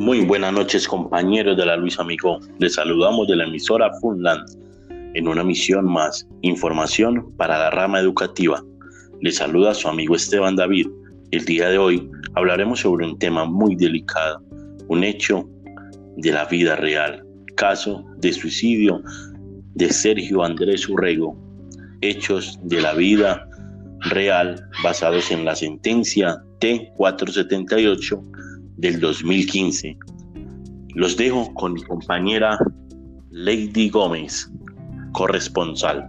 Muy buenas noches compañeros de la Luis Amigo. Les saludamos de la emisora Funland en una misión más, información para la rama educativa. Les saluda su amigo Esteban David. El día de hoy hablaremos sobre un tema muy delicado, un hecho de la vida real, caso de suicidio de Sergio Andrés Urrego, hechos de la vida real basados en la sentencia T478 del 2015. Los dejo con mi compañera Lady Gómez, corresponsal.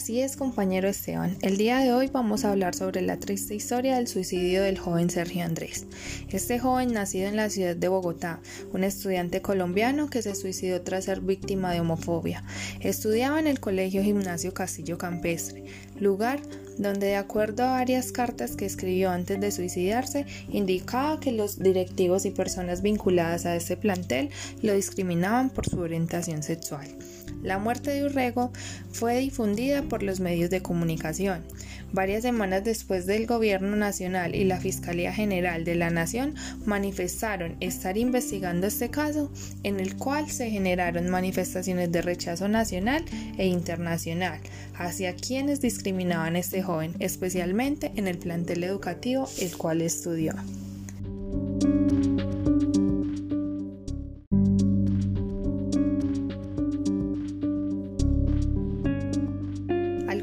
Así es, compañero Esteban. El día de hoy vamos a hablar sobre la triste historia del suicidio del joven Sergio Andrés. Este joven, nacido en la ciudad de Bogotá, un estudiante colombiano que se suicidó tras ser víctima de homofobia. Estudiaba en el Colegio Gimnasio Castillo Campestre, lugar donde de acuerdo a varias cartas que escribió antes de suicidarse, indicaba que los directivos y personas vinculadas a ese plantel lo discriminaban por su orientación sexual. La muerte de Urrego fue difundida por los medios de comunicación. Varias semanas después del Gobierno Nacional y la Fiscalía General de la Nación manifestaron estar investigando este caso en el cual se generaron manifestaciones de rechazo nacional e internacional hacia quienes discriminaban a este joven, especialmente en el plantel educativo el cual estudió.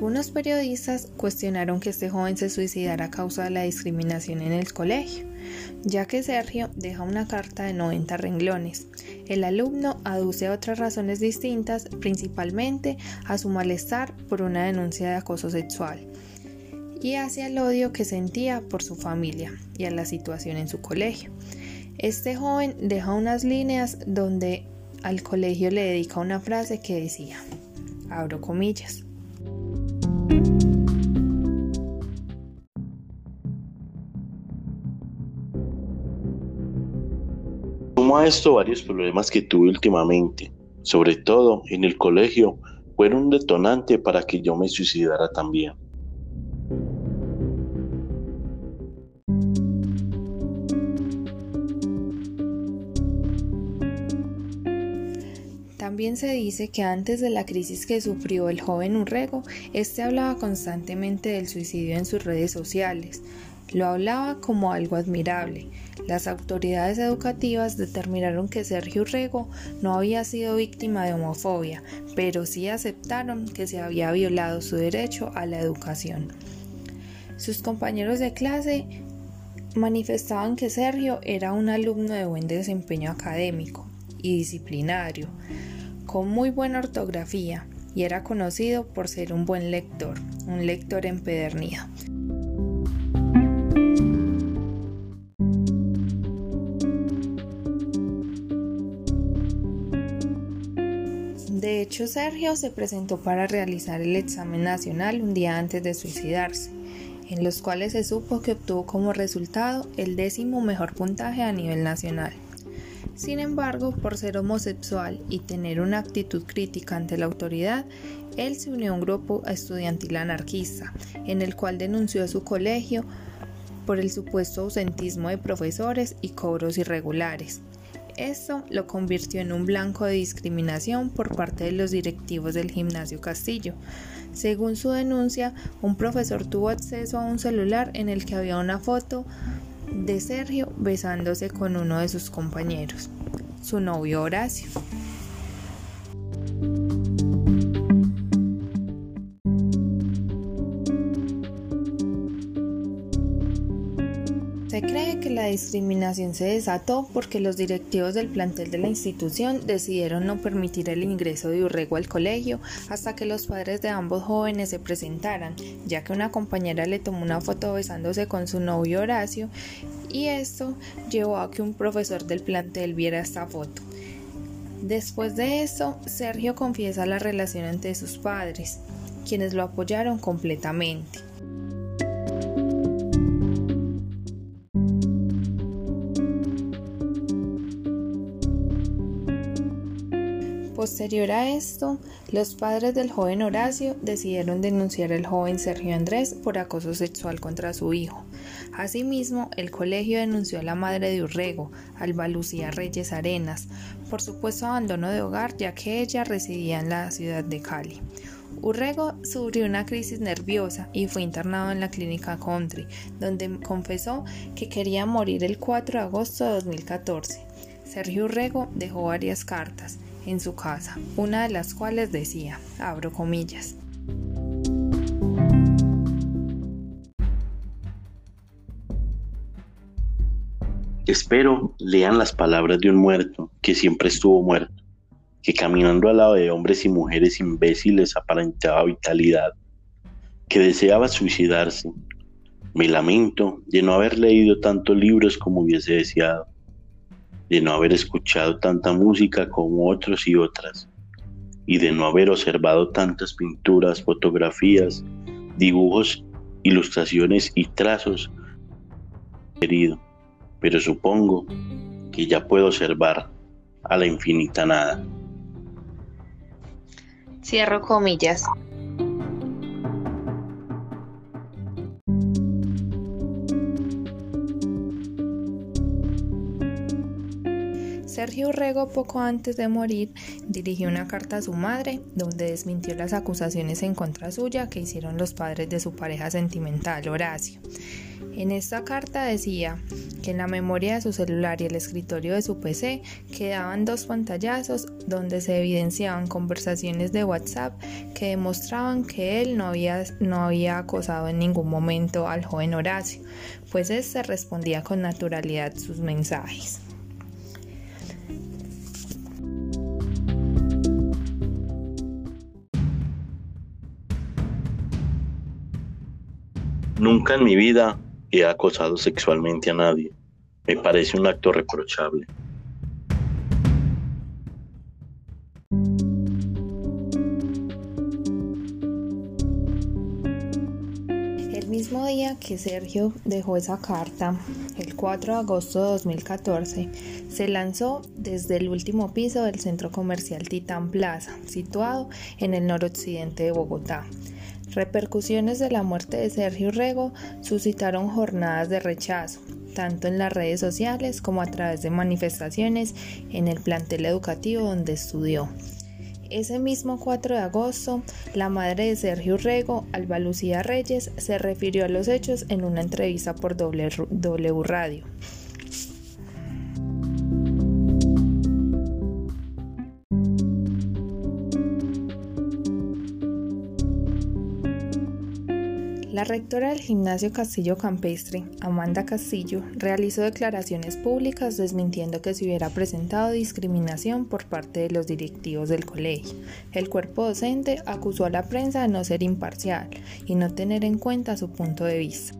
Algunos periodistas cuestionaron que este joven se suicidara a causa de la discriminación en el colegio, ya que Sergio deja una carta de 90 renglones. El alumno aduce otras razones distintas, principalmente a su malestar por una denuncia de acoso sexual y hacia el odio que sentía por su familia y a la situación en su colegio. Este joven deja unas líneas donde al colegio le dedica una frase que decía, abro comillas, Sumo a esto varios problemas que tuve últimamente, sobre todo en el colegio, fueron un detonante para que yo me suicidara también. También se dice que antes de la crisis que sufrió el joven Urrego, este hablaba constantemente del suicidio en sus redes sociales. Lo hablaba como algo admirable. Las autoridades educativas determinaron que Sergio Urrego no había sido víctima de homofobia, pero sí aceptaron que se había violado su derecho a la educación. Sus compañeros de clase manifestaban que Sergio era un alumno de buen desempeño académico y disciplinario, con muy buena ortografía y era conocido por ser un buen lector, un lector empedernido. Hecho, Sergio se presentó para realizar el examen nacional un día antes de suicidarse, en los cuales se supo que obtuvo como resultado el décimo mejor puntaje a nivel nacional. Sin embargo, por ser homosexual y tener una actitud crítica ante la autoridad, él se unió a un grupo estudiantil anarquista, en el cual denunció a su colegio por el supuesto ausentismo de profesores y cobros irregulares. Esto lo convirtió en un blanco de discriminación por parte de los directivos del gimnasio Castillo. Según su denuncia, un profesor tuvo acceso a un celular en el que había una foto de Sergio besándose con uno de sus compañeros, su novio Horacio. Se cree que la discriminación se desató porque los directivos del plantel de la institución decidieron no permitir el ingreso de Urrego al colegio hasta que los padres de ambos jóvenes se presentaran, ya que una compañera le tomó una foto besándose con su novio Horacio y esto llevó a que un profesor del plantel viera esta foto. Después de esto, Sergio confiesa la relación entre sus padres, quienes lo apoyaron completamente. Posterior a esto, los padres del joven Horacio decidieron denunciar al joven Sergio Andrés por acoso sexual contra su hijo. Asimismo, el colegio denunció a la madre de Urrego, Alba Lucía Reyes Arenas, por supuesto abandono de hogar ya que ella residía en la ciudad de Cali. Urrego sufrió una crisis nerviosa y fue internado en la clínica Country, donde confesó que quería morir el 4 de agosto de 2014. Sergio Urrego dejó varias cartas en su casa, una de las cuales decía, abro comillas, Espero lean las palabras de un muerto que siempre estuvo muerto, que caminando al lado de hombres y mujeres imbéciles aparentaba vitalidad, que deseaba suicidarse. Me lamento de no haber leído tantos libros como hubiese deseado de no haber escuchado tanta música como otros y otras, y de no haber observado tantas pinturas, fotografías, dibujos, ilustraciones y trazos querido, pero supongo que ya puedo observar a la infinita nada. Cierro comillas. Sergio Urrego, poco antes de morir, dirigió una carta a su madre donde desmintió las acusaciones en contra suya que hicieron los padres de su pareja sentimental, Horacio. En esta carta decía que en la memoria de su celular y el escritorio de su PC quedaban dos pantallazos donde se evidenciaban conversaciones de WhatsApp que demostraban que él no había, no había acosado en ningún momento al joven Horacio, pues éste respondía con naturalidad sus mensajes. Nunca en mi vida he acosado sexualmente a nadie. Me parece un acto reprochable. El mismo día que Sergio dejó esa carta, el 4 de agosto de 2014, se lanzó desde el último piso del centro comercial Titán Plaza, situado en el noroccidente de Bogotá. Repercusiones de la muerte de Sergio Rego suscitaron jornadas de rechazo, tanto en las redes sociales como a través de manifestaciones en el plantel educativo donde estudió. Ese mismo 4 de agosto, la madre de Sergio Rego, Alba Lucía Reyes, se refirió a los hechos en una entrevista por W Radio. La rectora del gimnasio Castillo Campestre, Amanda Castillo, realizó declaraciones públicas desmintiendo que se hubiera presentado discriminación por parte de los directivos del colegio. El cuerpo docente acusó a la prensa de no ser imparcial y no tener en cuenta su punto de vista.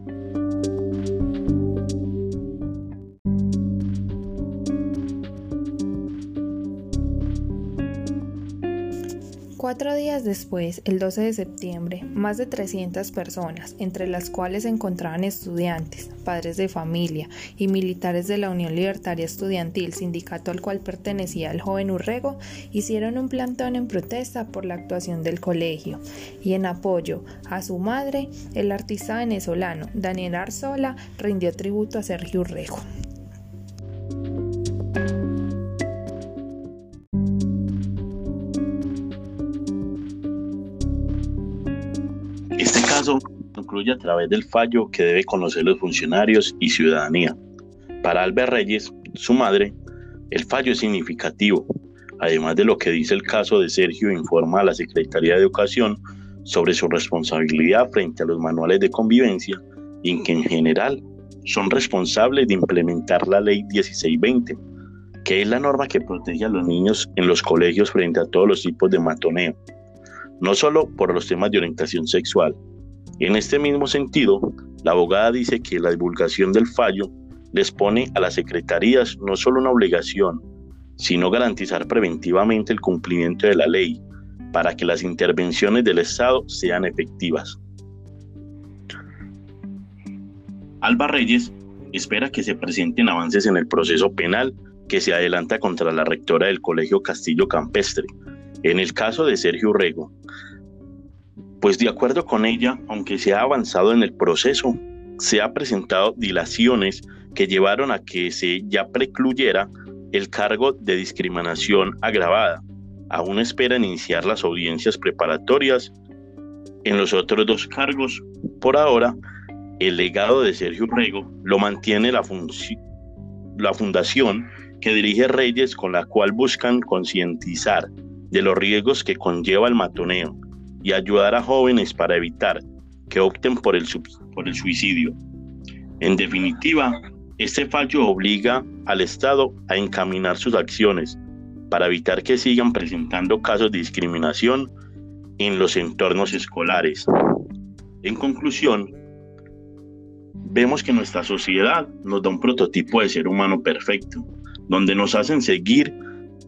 Cuatro días después, el 12 de septiembre, más de 300 personas, entre las cuales se encontraban estudiantes, padres de familia y militares de la Unión Libertaria Estudiantil, sindicato al cual pertenecía el joven Urrego, hicieron un plantón en protesta por la actuación del colegio y en apoyo a su madre, el artista venezolano Daniel Arzola rindió tributo a Sergio Urrego. Concluye a través del fallo que debe conocer los funcionarios y ciudadanía. Para Albert Reyes, su madre, el fallo es significativo. Además de lo que dice el caso de Sergio, informa a la Secretaría de Educación sobre su responsabilidad frente a los manuales de convivencia y que en general son responsables de implementar la ley 1620, que es la norma que protege a los niños en los colegios frente a todos los tipos de matoneo, no solo por los temas de orientación sexual, en este mismo sentido, la abogada dice que la divulgación del fallo les pone a las secretarías no solo una obligación, sino garantizar preventivamente el cumplimiento de la ley para que las intervenciones del Estado sean efectivas. Alba Reyes espera que se presenten avances en el proceso penal que se adelanta contra la rectora del Colegio Castillo Campestre, en el caso de Sergio Rego. Pues de acuerdo con ella, aunque se ha avanzado en el proceso, se ha presentado dilaciones que llevaron a que se ya precluyera el cargo de discriminación agravada. Aún esperan iniciar las audiencias preparatorias en los otros dos cargos. Por ahora, el legado de Sergio Rego lo mantiene la, la fundación que dirige Reyes con la cual buscan concientizar de los riesgos que conlleva el matoneo y ayudar a jóvenes para evitar que opten por el, por el suicidio. En definitiva, este fallo obliga al Estado a encaminar sus acciones para evitar que sigan presentando casos de discriminación en los entornos escolares. En conclusión, vemos que nuestra sociedad nos da un prototipo de ser humano perfecto, donde nos hacen seguir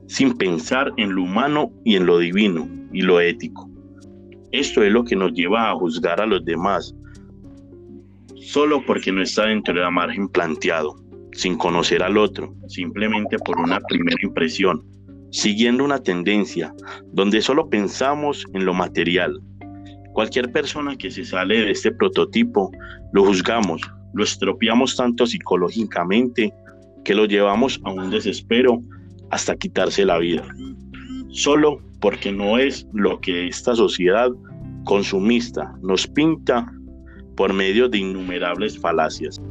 sin pensar en lo humano y en lo divino y lo ético. Esto es lo que nos lleva a juzgar a los demás, solo porque no está dentro de la margen planteado, sin conocer al otro, simplemente por una primera impresión, siguiendo una tendencia donde solo pensamos en lo material. Cualquier persona que se sale de este prototipo lo juzgamos, lo estropeamos tanto psicológicamente que lo llevamos a un desespero hasta quitarse la vida, solo porque no es lo que esta sociedad consumista nos pinta por medio de innumerables falacias.